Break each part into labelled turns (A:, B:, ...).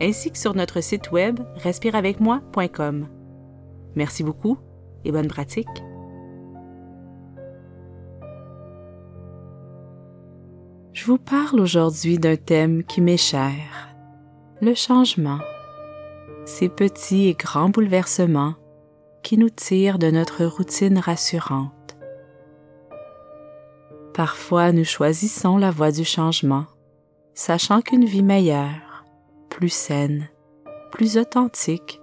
A: ainsi que sur notre site web respireavecmoi.com. Merci beaucoup et bonne pratique. Je vous parle aujourd'hui d'un thème qui m'est cher, le changement, ces petits et grands bouleversements qui nous tirent de notre routine rassurante. Parfois nous choisissons la voie du changement, sachant qu'une vie meilleure, plus saine, plus authentique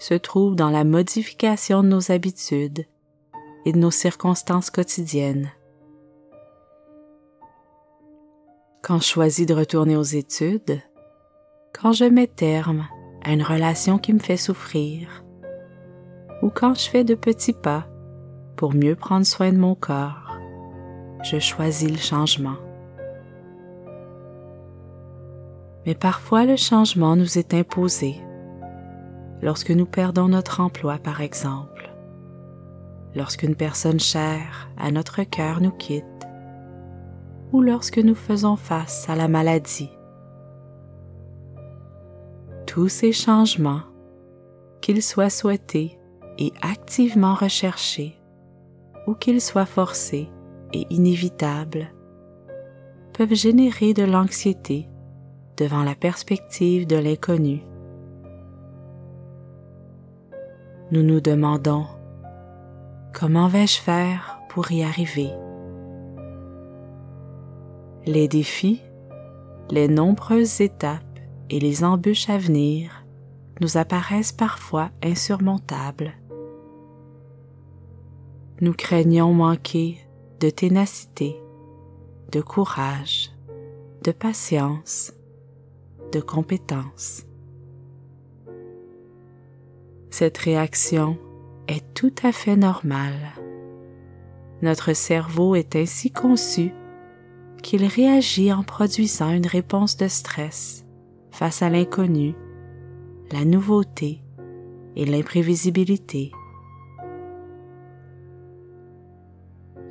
A: se trouve dans la modification de nos habitudes et de nos circonstances quotidiennes. Quand je choisis de retourner aux études, quand je mets terme à une relation qui me fait souffrir, ou quand je fais de petits pas pour mieux prendre soin de mon corps, je choisis le changement. Mais parfois le changement nous est imposé. Lorsque nous perdons notre emploi, par exemple, lorsqu'une personne chère à notre cœur nous quitte, ou lorsque nous faisons face à la maladie. Tous ces changements, qu'ils soient souhaités et activement recherchés, ou qu'ils soient forcés et inévitables, peuvent générer de l'anxiété devant la perspective de l'inconnu. Nous nous demandons comment vais-je faire pour y arriver? Les défis, les nombreuses étapes et les embûches à venir nous apparaissent parfois insurmontables. Nous craignons manquer de ténacité, de courage, de patience, de compétence. Cette réaction est tout à fait normale. Notre cerveau est ainsi conçu qu'il réagit en produisant une réponse de stress face à l'inconnu, la nouveauté et l'imprévisibilité.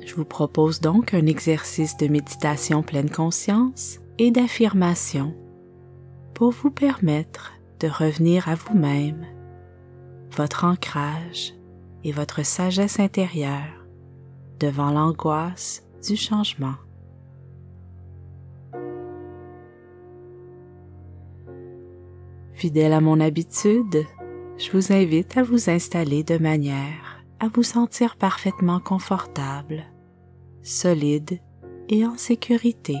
A: Je vous propose donc un exercice de méditation pleine conscience et d'affirmation pour vous permettre de revenir à vous-même, votre ancrage et votre sagesse intérieure devant l'angoisse du changement. Fidèle à mon habitude, je vous invite à vous installer de manière à vous sentir parfaitement confortable, solide et en sécurité.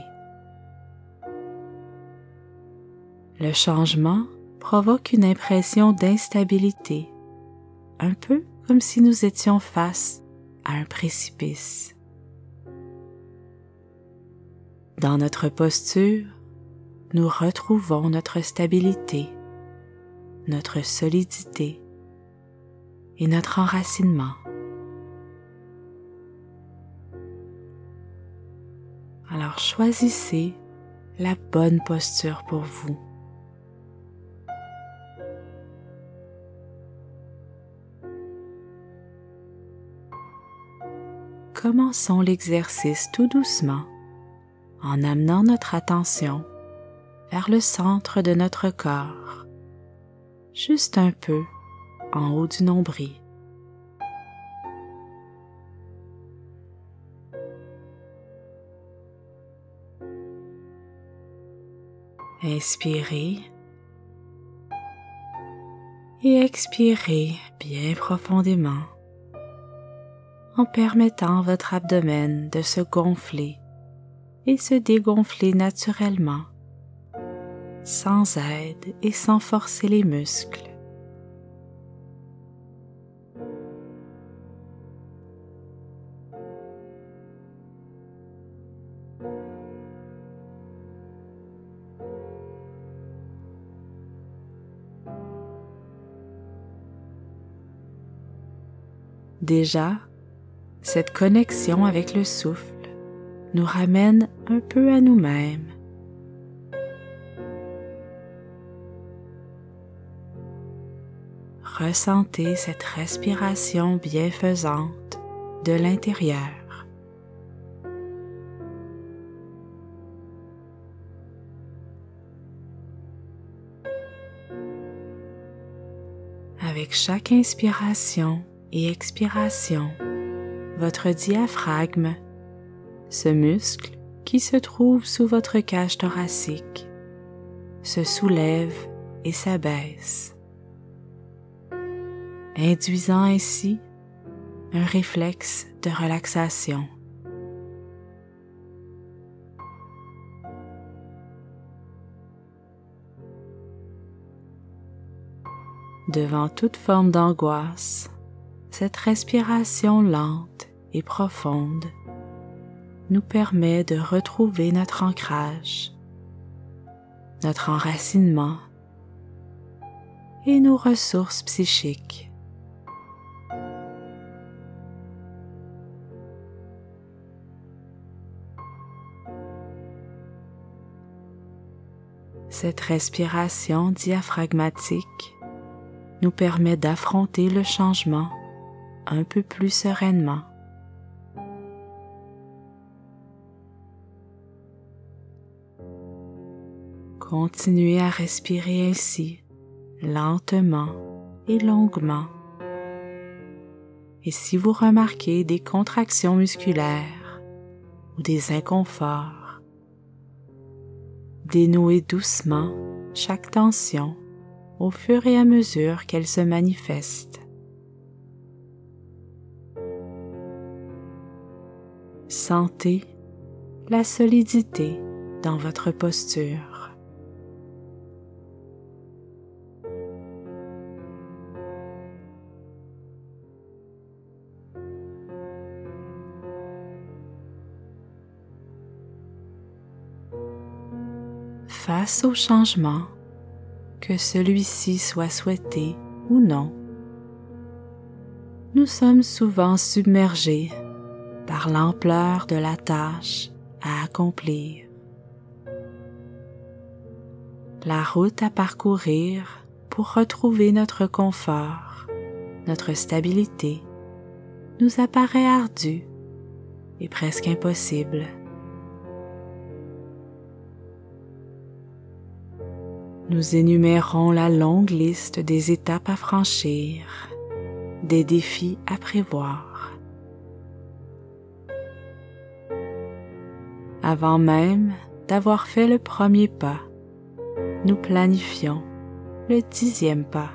A: Le changement provoque une impression d'instabilité, un peu comme si nous étions face à un précipice. Dans notre posture, nous retrouvons notre stabilité notre solidité et notre enracinement. Alors choisissez la bonne posture pour vous. Commençons l'exercice tout doucement en amenant notre attention vers le centre de notre corps juste un peu en haut du nombril. Inspirez et expirez bien profondément en permettant votre abdomen de se gonfler et se dégonfler naturellement, sans aide et sans forcer les muscles. Déjà, cette connexion avec le souffle nous ramène un peu à nous-mêmes. Ressentez cette respiration bienfaisante de l'intérieur. Avec chaque inspiration et expiration, votre diaphragme, ce muscle qui se trouve sous votre cage thoracique, se soulève et s'abaisse induisant ainsi un réflexe de relaxation. Devant toute forme d'angoisse, cette respiration lente et profonde nous permet de retrouver notre ancrage, notre enracinement et nos ressources psychiques. Cette respiration diaphragmatique nous permet d'affronter le changement un peu plus sereinement. Continuez à respirer ainsi, lentement et longuement. Et si vous remarquez des contractions musculaires ou des inconforts, dénouer doucement chaque tension au fur et à mesure qu'elle se manifeste. Sentez la solidité dans votre posture. face au changement, que celui-ci soit souhaité ou non. Nous sommes souvent submergés l'ampleur de la tâche à accomplir. La route à parcourir pour retrouver notre confort, notre stabilité, nous apparaît ardue et presque impossible. nous énumérons la longue liste des étapes à franchir, des défis à prévoir. Avant même d'avoir fait le premier pas, nous planifions le dixième pas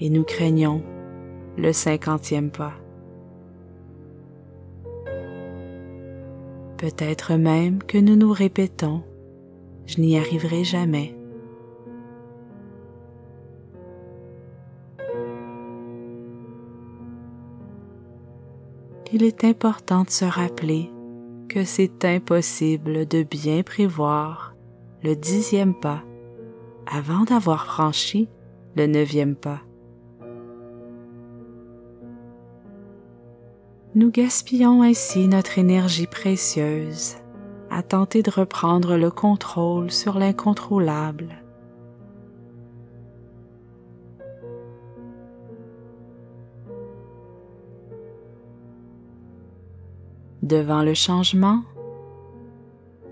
A: et nous craignons le cinquantième pas. Peut-être même que nous nous répétons, je n'y arriverai jamais. il est important de se rappeler que c'est impossible de bien prévoir le dixième pas avant d'avoir franchi le neuvième pas. Nous gaspillons ainsi notre énergie précieuse à tenter de reprendre le contrôle sur l'incontrôlable devant le changement,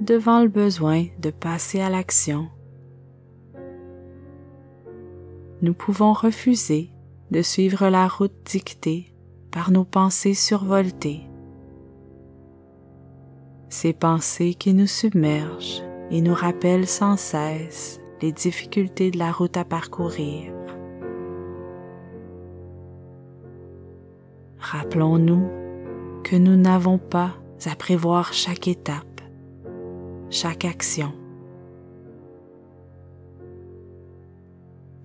A: devant le besoin de passer à l'action. Nous pouvons refuser de suivre la route dictée par nos pensées survoltées. Ces pensées qui nous submergent et nous rappellent sans cesse les difficultés de la route à parcourir. Rappelons-nous que nous n'avons pas à prévoir chaque étape, chaque action.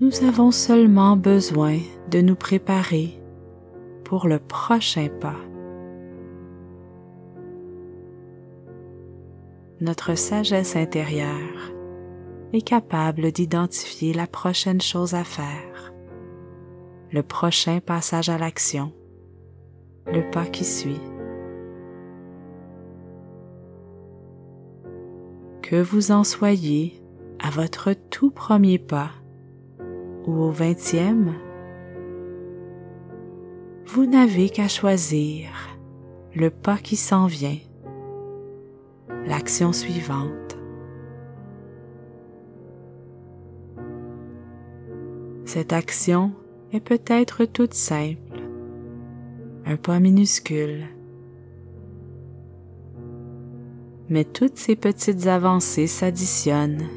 A: Nous avons seulement besoin de nous préparer pour le prochain pas. Notre sagesse intérieure est capable d'identifier la prochaine chose à faire, le prochain passage à l'action le pas qui suit. Que vous en soyez à votre tout premier pas ou au vingtième, vous n'avez qu'à choisir le pas qui s'en vient, l'action suivante. Cette action est peut-être toute simple, un pas minuscule, mais toutes ces petites avancées s'additionnent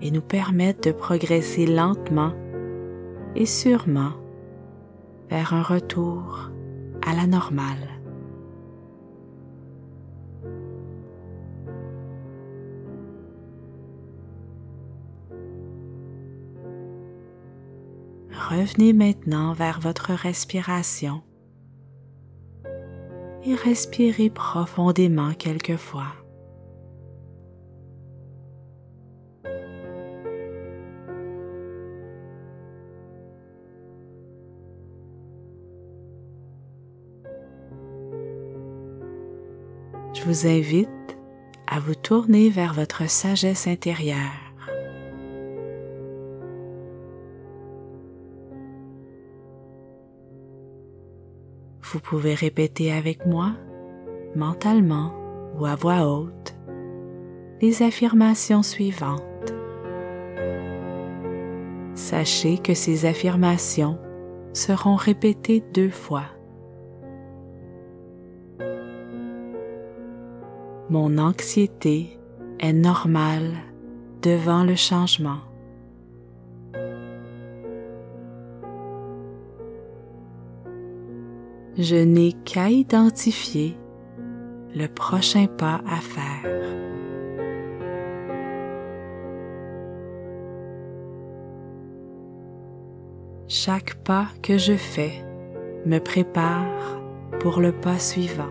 A: et nous permettent de progresser lentement et sûrement vers un retour à la normale. Revenez maintenant vers votre respiration et respirez profondément quelquefois. Je vous invite à vous tourner vers votre sagesse intérieure Vous pouvez répéter avec moi, mentalement ou à voix haute, les affirmations suivantes. Sachez que ces affirmations seront répétées deux fois. Mon anxiété est normale devant le changement. Je n'ai qu'à identifier le prochain pas à faire. Chaque pas que je fais me prépare pour le pas suivant.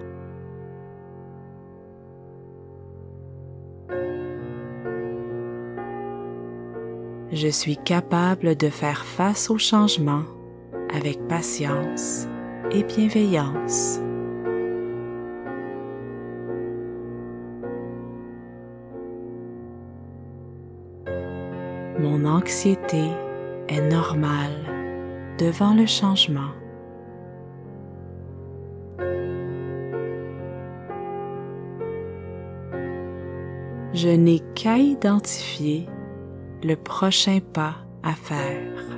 A: Je suis capable de faire face au changement avec patience et bienveillance. Mon anxiété est normale devant le changement. Je n'ai qu'à identifier le prochain pas à faire.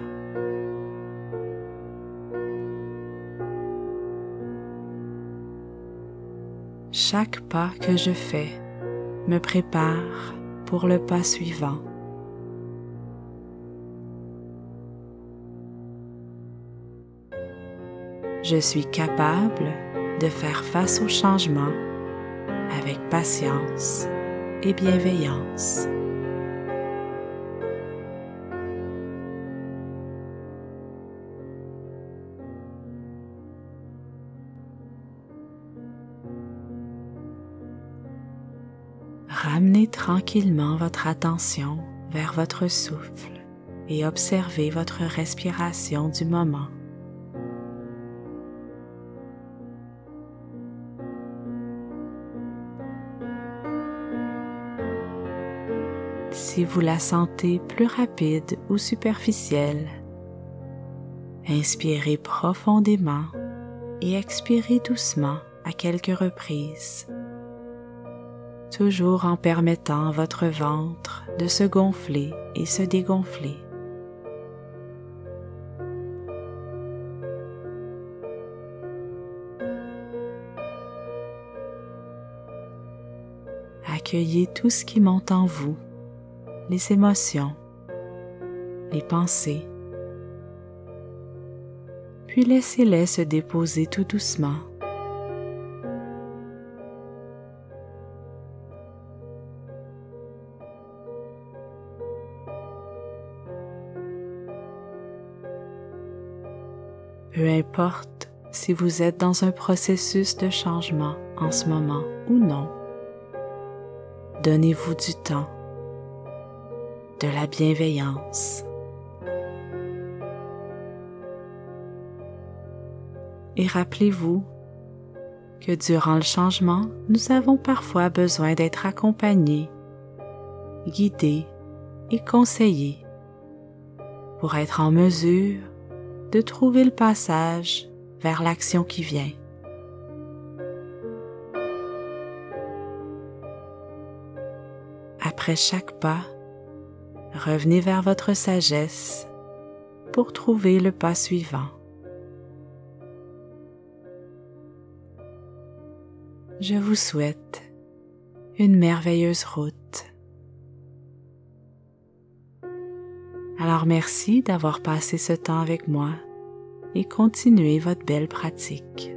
A: Chaque pas que je fais me prépare pour le pas suivant. Je suis capable de faire face au changement avec patience et bienveillance. Ramenez tranquillement votre attention vers votre souffle et observez votre respiration du moment. Si vous la sentez plus rapide ou superficielle, inspirez profondément et expirez doucement à quelques reprises toujours en permettant votre ventre de se gonfler et se dégonfler. Accueillez tout ce qui monte en vous, les émotions, les pensées, puis laissez-les se déposer tout doucement importe si vous êtes dans un processus de changement en ce moment ou non, donnez-vous du temps, de la bienveillance. Et rappelez-vous que durant le changement, nous avons parfois besoin d'être accompagnés, guidés et conseillés pour être en mesure de trouver le passage vers l'action qui vient. Après chaque pas, revenez vers votre sagesse pour trouver le pas suivant. Je vous souhaite une merveilleuse route. Alors merci d'avoir passé ce temps avec moi et continuez votre belle pratique.